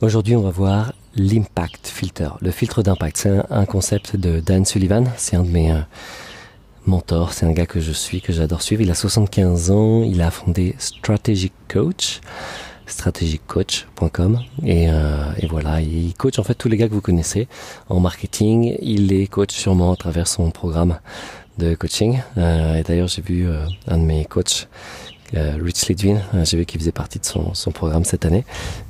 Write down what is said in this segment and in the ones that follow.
Aujourd'hui, on va voir l'impact filter, le filtre d'impact. C'est un, concept de Dan Sullivan. C'est un de mes euh, mentors. C'est un gars que je suis, que j'adore suivre. Il a 75 ans. Il a fondé Strategic Coach, strategiccoach.com. Et, euh, et voilà, il coach en fait tous les gars que vous connaissez en marketing. Il les coach sûrement à travers son programme de coaching. Euh, et d'ailleurs, j'ai vu euh, un de mes coachs euh, Rich Lidwin, euh, j'ai vu qu'il faisait partie de son, son, programme cette année.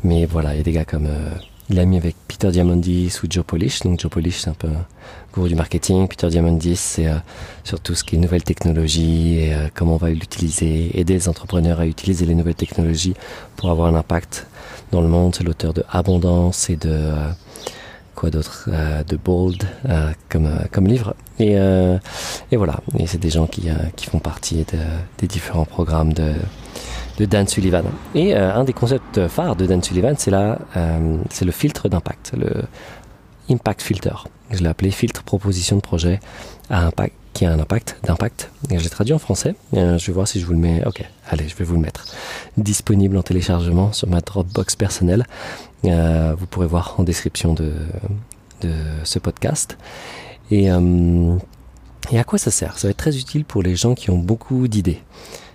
Mais voilà, il y a des gars comme euh, il a mis avec Peter Diamandis ou Joe Polish. Donc Joe Polish, c'est un peu gourou du marketing. Peter Diamandis, c'est euh, sur tout ce qui est nouvelles technologies et comment on va l'utiliser, aider les entrepreneurs à utiliser les nouvelles technologies pour avoir un impact dans le monde. C'est l'auteur de Abondance et de quoi d'autre euh, de bold euh, comme euh, comme livre et et voilà et c'est des gens qui qui font partie de, des différents programmes de Dan Sullivan et un des concepts phares de Dan Sullivan c'est là c'est le filtre d'impact le impact filter je l'ai appelé filtre proposition de projet à impact qui a un impact d'impact. J'ai traduit en français. Euh, je vais voir si je vous le mets. Ok, allez, je vais vous le mettre. Disponible en téléchargement sur ma Dropbox personnelle. Euh, vous pourrez voir en description de, de ce podcast. Et, euh, et à quoi ça sert? Ça va être très utile pour les gens qui ont beaucoup d'idées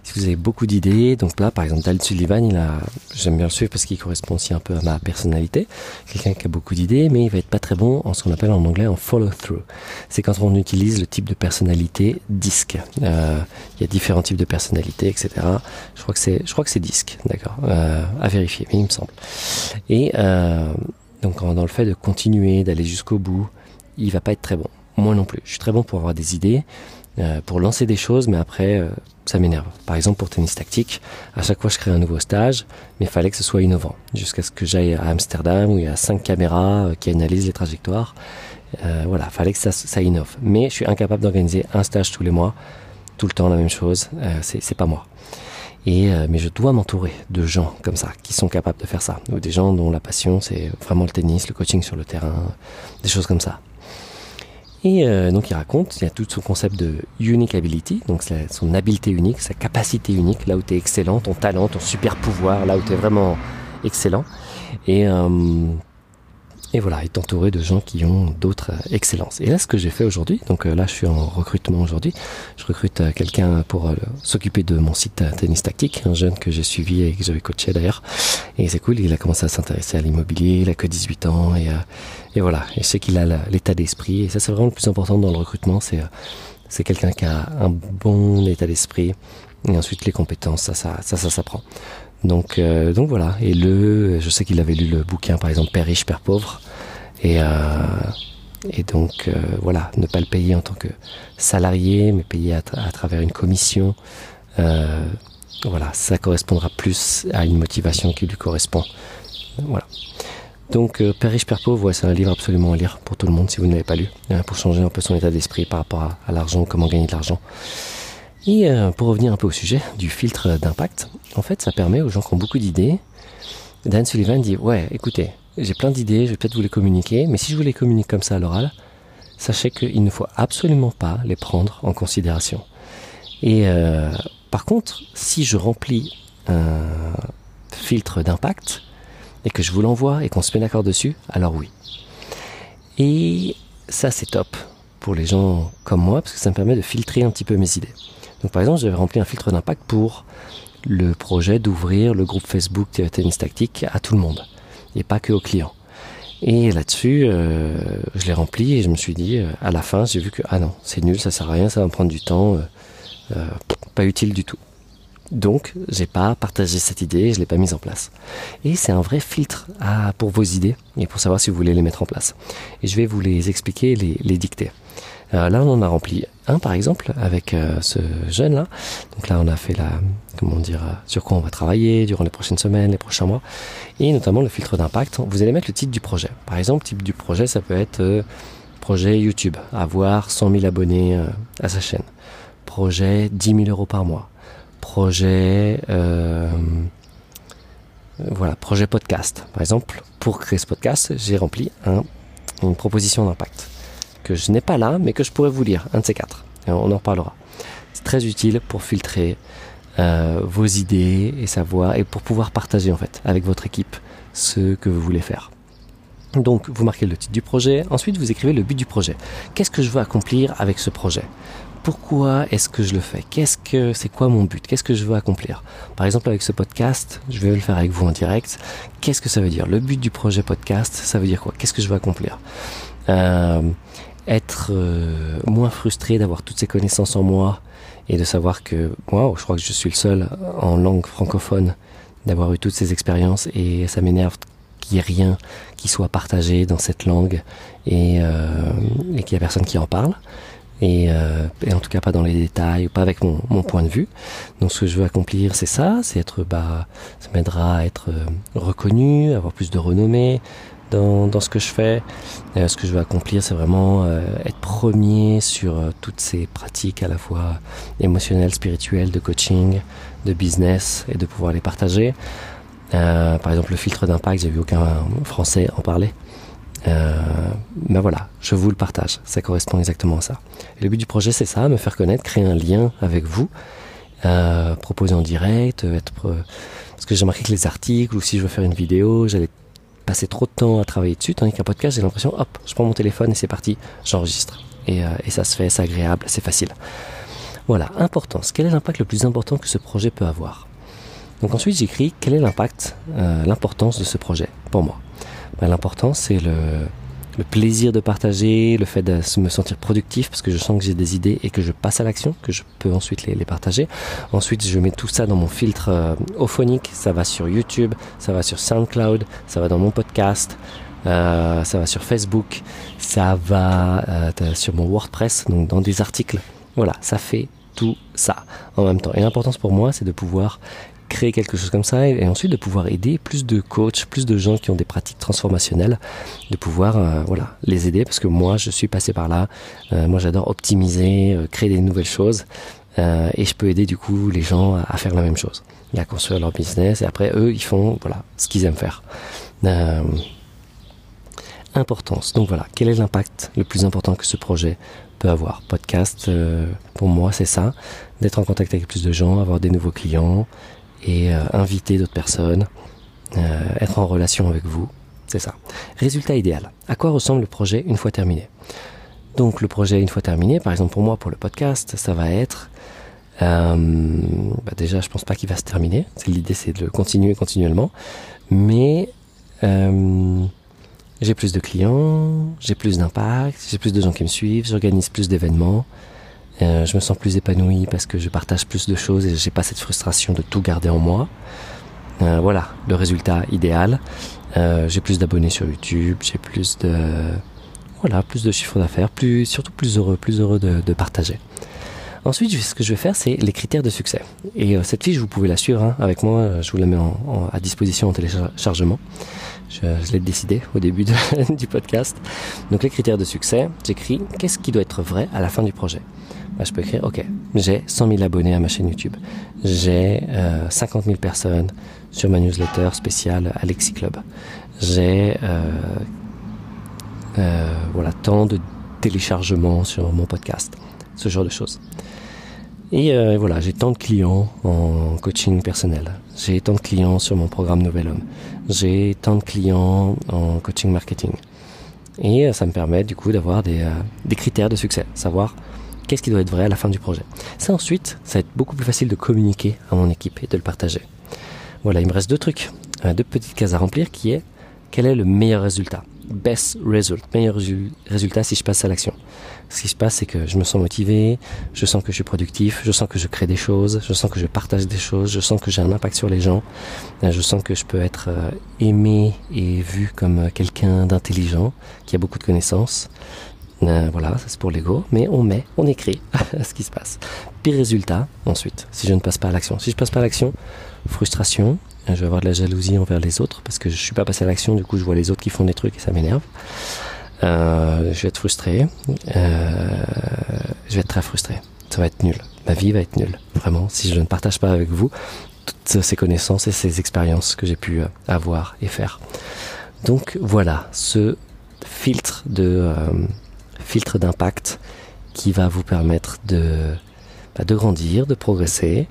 si vous avez beaucoup d'idées, donc là, par exemple, Dal Sullivan, il a, j'aime bien le suivre parce qu'il correspond aussi un peu à ma personnalité. Quelqu'un qui a beaucoup d'idées, mais il va être pas très bon en ce qu'on appelle en anglais en follow-through. C'est quand on utilise le type de personnalité disque. Euh, il y a différents types de personnalités, etc. Je crois que c'est, je crois que c'est disque, d'accord, euh, à vérifier, mais il me semble. Et euh, donc, dans le fait de continuer, d'aller jusqu'au bout, il va pas être très bon. Moi non plus. Je suis très bon pour avoir des idées, euh, pour lancer des choses, mais après, euh, ça m'énerve. Par exemple, pour tennis tactique, à chaque fois je crée un nouveau stage, mais il fallait que ce soit innovant. Jusqu'à ce que j'aille à Amsterdam où il y a cinq caméras euh, qui analysent les trajectoires. Euh, voilà, fallait que ça, ça innove. Mais je suis incapable d'organiser un stage tous les mois, tout le temps la même chose. Euh, c'est pas moi. Et mais je dois m'entourer de gens comme ça qui sont capables de faire ça, ou des gens dont la passion c'est vraiment le tennis, le coaching sur le terrain, des choses comme ça. Et euh, donc il raconte, il y a tout son concept de unique ability, donc son habileté unique, sa capacité unique, là où tu es excellent, ton talent, ton super pouvoir, là où tu es vraiment excellent. Et, euh, et voilà, est entouré de gens qui ont d'autres euh, excellences. Et là, ce que j'ai fait aujourd'hui, donc là, je suis en recrutement aujourd'hui. Je recrute quelqu'un pour s'occuper de mon site Tennis Tactique, un jeune que j'ai suivi et que j'avais coaché d'ailleurs. Et c'est cool, il a commencé à s'intéresser à l'immobilier, il a que 18 ans et et voilà, et je sais qu'il a l'état d'esprit. Et ça, c'est vraiment le plus important dans le recrutement. C'est euh, c'est quelqu'un qui a un bon état d'esprit. Et ensuite, les compétences, ça, ça, ça, ça s'apprend. Donc, euh, donc voilà. Et le, je sais qu'il avait lu le bouquin, par exemple, Père riche, Père pauvre. Et, euh, et donc, euh, voilà, ne pas le payer en tant que salarié, mais payer à, à travers une commission. Euh, voilà, ça correspondra plus à une motivation qui lui correspond. Voilà. Donc euh, Père riche, Père pauvre, ouais, c'est un livre absolument à lire pour tout le monde si vous ne l'avez pas lu, hein, pour changer un peu son état d'esprit par rapport à, l'argent, comment gagner de l'argent. Et euh, pour revenir un peu au sujet du filtre d'impact, en fait ça permet aux gens qui ont beaucoup d'idées, Dan Sullivan dit, ouais, écoutez, j'ai plein d'idées, je vais peut-être vous les communiquer, mais si je vous les communique comme ça à l'oral, sachez qu'il ne faut absolument pas les prendre en considération. Et euh, par contre, si je remplis un filtre d'impact, et que je vous l'envoie et qu'on se met d'accord dessus, alors oui. Et ça c'est top pour les gens comme moi parce que ça me permet de filtrer un petit peu mes idées. Donc par exemple, j'avais rempli un filtre d'impact pour le projet d'ouvrir le groupe Facebook Tennis Tactique à tout le monde et pas que aux clients. Et là-dessus, euh, je l'ai rempli et je me suis dit, euh, à la fin, j'ai vu que ah non, c'est nul, ça sert à rien, ça va me prendre du temps, euh, pas utile du tout. Donc, j'ai pas partagé cette idée, je l'ai pas mise en place. Et c'est un vrai filtre pour vos idées et pour savoir si vous voulez les mettre en place. Et je vais vous les expliquer, les, les dicter. Euh, là, on en a rempli un, par exemple, avec euh, ce jeune-là. Donc là, on a fait la, comment dire, euh, sur quoi on va travailler durant les prochaines semaines, les prochains mois, et notamment le filtre d'impact. Vous allez mettre le titre du projet. Par exemple, le type du projet, ça peut être projet YouTube, avoir 100 000 abonnés à sa chaîne. Projet 10 000 euros par mois projet, voilà, projet podcast. Par exemple, pour créer ce podcast, j'ai rempli un, une proposition d'impact que je n'ai pas là, mais que je pourrais vous lire, un de ces quatre. Et on en reparlera. C'est très utile pour filtrer euh, vos idées et savoir et pour pouvoir partager en fait avec votre équipe ce que vous voulez faire. Donc vous marquez le titre du projet, ensuite vous écrivez le but du projet. Qu'est-ce que je veux accomplir avec ce projet? Pourquoi est-ce que je le fais? Qu'est-ce que c'est quoi mon but? Qu'est-ce que je veux accomplir? Par exemple avec ce podcast, je vais le faire avec vous en direct. Qu'est-ce que ça veut dire? Le but du projet podcast, ça veut dire quoi? Qu'est-ce que je veux accomplir? Euh, Être euh, moins frustré d'avoir toutes ces connaissances en moi et de savoir que moi, je crois que je suis le seul en langue francophone d'avoir eu toutes ces expériences et ça m'énerve qu'il n'y ait rien qui soit partagé dans cette langue et, euh, et qu'il n'y a personne qui en parle et, euh, et, en tout cas pas dans les détails, pas avec mon, mon, point de vue. Donc ce que je veux accomplir, c'est ça, c'est être, bah, ça m'aidera à être euh, reconnu, avoir plus de renommée dans, ce que je fais. Euh, ce que je veux accomplir, c'est vraiment euh, être premier sur euh, toutes ces pratiques à la fois émotionnelles, spirituelles, de coaching, de business et de pouvoir les partager. par exemple, le filtre d'impact, j'ai vu aucun Français en parler. Euh, ben voilà, je vous le partage. Ça correspond exactement à ça. Le but du projet, c'est ça, me faire connaître, créer un lien avec vous, proposer en direct, être parce que j'ai remarqué que les articles ou si je veux faire une vidéo, j'allais passer trop de temps à travailler dessus, tandis qu'un podcast, j'ai l'impression, hop, je prends mon téléphone et c'est parti, j'enregistre. Et, euh, et ça se fait, c'est agréable, c'est facile. Voilà, importance. Quel est l'impact le plus important que ce projet peut avoir? Donc ensuite, j'écris quel est l'impact, euh, l'importance de ce projet pour moi? Ben, L'important, c'est le, le plaisir de partager, le fait de me sentir productif parce que je sens que j'ai des idées et que je passe à l'action, que je peux ensuite les, partager. Ensuite, je mets tout ça dans mon filtre euh, ophonique. Ça va sur YouTube, ça va sur SoundCloud, ça va dans mon podcast, euh, ça va sur Facebook, ça va euh, sur mon WordPress, donc dans des articles. Voilà, ça fait tout ça en même temps. Et l'importance pour moi, c'est de pouvoir créer quelque chose comme ça et, ensuite de pouvoir aider plus de coachs, plus de gens qui ont des pratiques transformationnelles, de pouvoir euh, voilà les aider parce que moi je suis passé par là. Euh, moi j'adore optimiser, euh, créer des nouvelles choses et je peux aider du coup les gens à, faire la même chose, et à construire leur business et après eux ils font voilà ce qu'ils aiment faire. Importance. Donc voilà, quel est l'impact le plus important que ce projet peut avoir? Podcast, pour moi, c'est ça, d'être en contact avec plus de gens, avoir des nouveaux clients, et euh, inviter d'autres personnes, euh, être en relation avec vous. C'est ça. Résultat idéal. À quoi ressemble le projet une fois terminé? Donc le projet une fois terminé, par exemple pour moi, pour le podcast, ça va être... Euh, bah déjà, je pense pas qu'il va se terminer. L'idée, c'est de le continuer continuellement. Mais j'ai plus de clients, j'ai plus d'impact, j'ai plus de gens qui me suivent, j'organise plus d'événements. Euh, je me sens plus épanoui parce que je partage plus de choses et j'ai pas cette frustration de tout garder en moi. Euh, voilà, le résultat idéal. Euh, j'ai plus d'abonnés sur YouTube, j'ai plus de voilà, plus de chiffre d'affaires, plus surtout plus heureux, plus heureux de, de, partager. Ensuite, ce que je vais faire, c'est les critères de succès. Et euh, cette fiche, vous pouvez la suivre hein, avec moi. Je vous la mets à disposition en téléchargement. Je, l'ai décidé au début du podcast. Donc les critères de succès, j'écris qu'est-ce qui doit être vrai à la fin du projet je peux écrire, ok, j'ai 100 000 abonnés à ma chaîne YouTube, j'ai euh, 50 000 personnes sur ma newsletter spéciale Alexis Club, j'ai euh, euh, voilà tant de téléchargements sur mon podcast, ce genre de choses. Et euh, voilà, j'ai tant de clients en coaching personnel, j'ai tant de clients sur mon programme Nouvel Homme, j'ai tant de clients en coaching marketing. Et euh, ça me permet du coup d'avoir des, euh, des critères de succès, savoir qu'est-ce qui doit être vrai à la fin du projet. Ça ensuite, ça va être beaucoup plus facile de communiquer à mon équipe et de le partager. Voilà, il me reste deux trucs, euh, deux petites cases à remplir qui est quel est le meilleur résultat? Best result, meilleur résultat si je passe à l'action. Ce qui se passe, c'est que je me sens motivé, je sens que je suis productif, je sens que je crée des choses, je sens que je partage des choses, je sens que j'ai un impact sur les gens, euh, je sens que je peux être euh, aimé et vu comme quelqu'un d'intelligent, qui a beaucoup de connaissanses, euh, voilà, ça c'est pour l'ego, mais on met, on écrit ce qui se passe. Pire résultat, ensuite, si je ne passe pas à l'action. Si je passe pas à l'action, frustration, je vais avoir de la jalousie envers les autres parce que je suis pas passé à l'action, du coup je vois les autres qui font des trucs et ça m'énerve. Euh, je vais être frustré, euh, je vais être très frustré. Ça va être nul. Ma vie va être nulle, vraiment, si je ne partage pas avec vous toutes ces connaissances et ces expériences que j'ai pu euh, avoir et faire. Donc voilà, ce filtre de euh, filtre d'impact qui va vous permettre de, bah, de grandir, de progresser,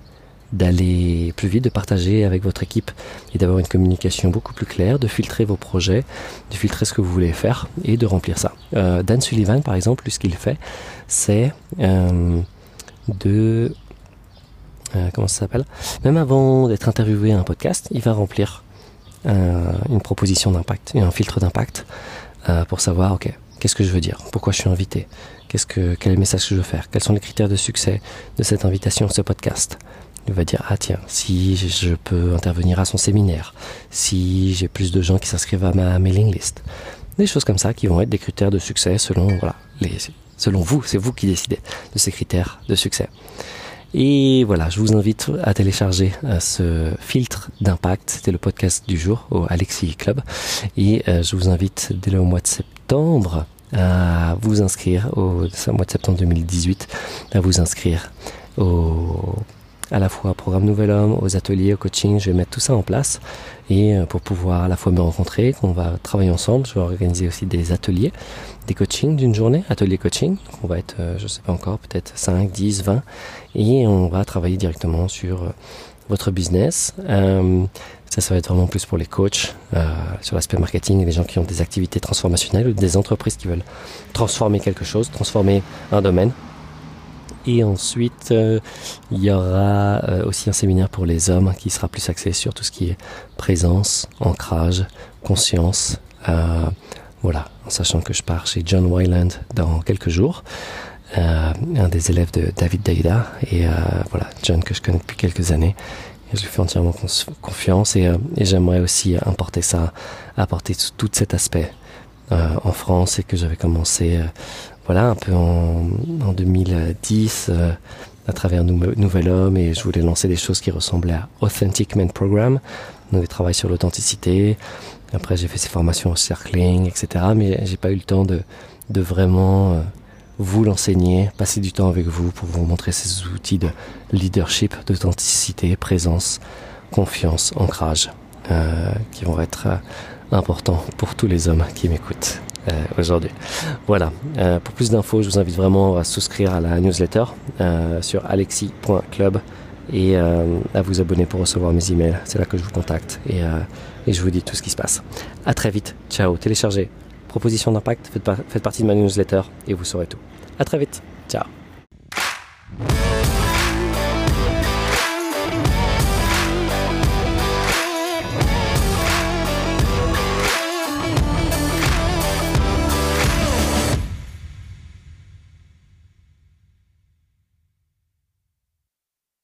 d'aller plus vite, de partager avec votre équipe et d'avoir une communication beaucoup plus claire, de filtrer vos projets, de filtrer ce que vous voulez faire et de remplir ça. Euh, Dan Sullivan, par exemple, ce qu'il fait, c'est euh, de... Euh, comment ça s'appelle? Même avant d'être interviewé à un podcast, il va remplir une proposition d'impact et un filtre d'impact pour savoir, ok, qu'est-ce que je veux dire? Pourquoi je suis invité? Qu'est-ce que, Quel est le message que je veux faire? Quels sont les critères de succès de cette invitation, ce podcast? Il va dire, ah tiens, si je peux intervenir à son séminaire, si j'ai plus de gens qui s'inscrivent à ma mailing list. Des choses comme ça qui vont être des critères de succès selon, voilà, les, selon vous, c'est vous qui décidez de ces critères de succès. Et voilà, je vous invite à télécharger euh, ce filtre d'impact. C'était le podcast du jour au Alexis Club. Et euh, je vous invite dès le mois de septembre à vous inscrire au mois de septembre 2018 à vous inscrire au à la fois au programme Nouvel Homme, aux ateliers, au coaching. Je vais mettre tout ça en place et euh, pour pouvoir à la fois me rencontrer, qu'on va travailler ensemble. Je vais organiser aussi des ateliers, des coachings d'une journée, atelier coaching. On va être, euh, je sais pas encore, peut-être 5, 10, 20 et on va travailler directement sur euh, votre business. ça, ça va être vraiment plus pour les coachs, sur l'aspect marketing et les gens qui ont des activités transformationnelles ou des entreprises qui veulent transformer quelque chose, transformer un domaine. Et ensuite, euh, il y aura euh, aussi un séminaire pour les hommes qui sera plus axé sur tout ce qui est présence, ancrage, conscience. Euh, voilà, en sachant que je pars chez John Wyland dans quelques jours, un des élèves de David Daida. Et voilà, John que je connais depuis quelques années. Je lui fais entièrement confiance et, et j'aimerais aussi importer ça, apporter tout cet aspect en France et que j'avais commencé voilà, un peu en, en 2010 euh, à travers Nouvel Homme et je voulais lancer des choses qui ressemblaient à Authentic Men Program, donc des travail sur l'authenticité. Après, j'ai fait ces formations au circling, etc. Mais j'ai pas eu le temps de, de vraiment euh, vous l'enseigner, passer du temps avec vous pour vous montrer ces outils de leadership, d'authenticité, présence, confiance, ancrage, euh, qui vont être euh, importants pour tous les hommes qui m'écoutent. Euh, aujourd'hui. Voilà. Euh, pour plus d'infos, je vous invite vraiment à souscrire à la newsletter euh, sur alexis.club et à vous abonner pour recevoir mes emails. C'est là que je vous contacte et, et, je vous dis tout ce qui se passe. À très vite. Ciao. Téléchargez. Proposition d'impact. Faites, faites partie de ma newsletter et vous saurez tout. À très vite. Ciao.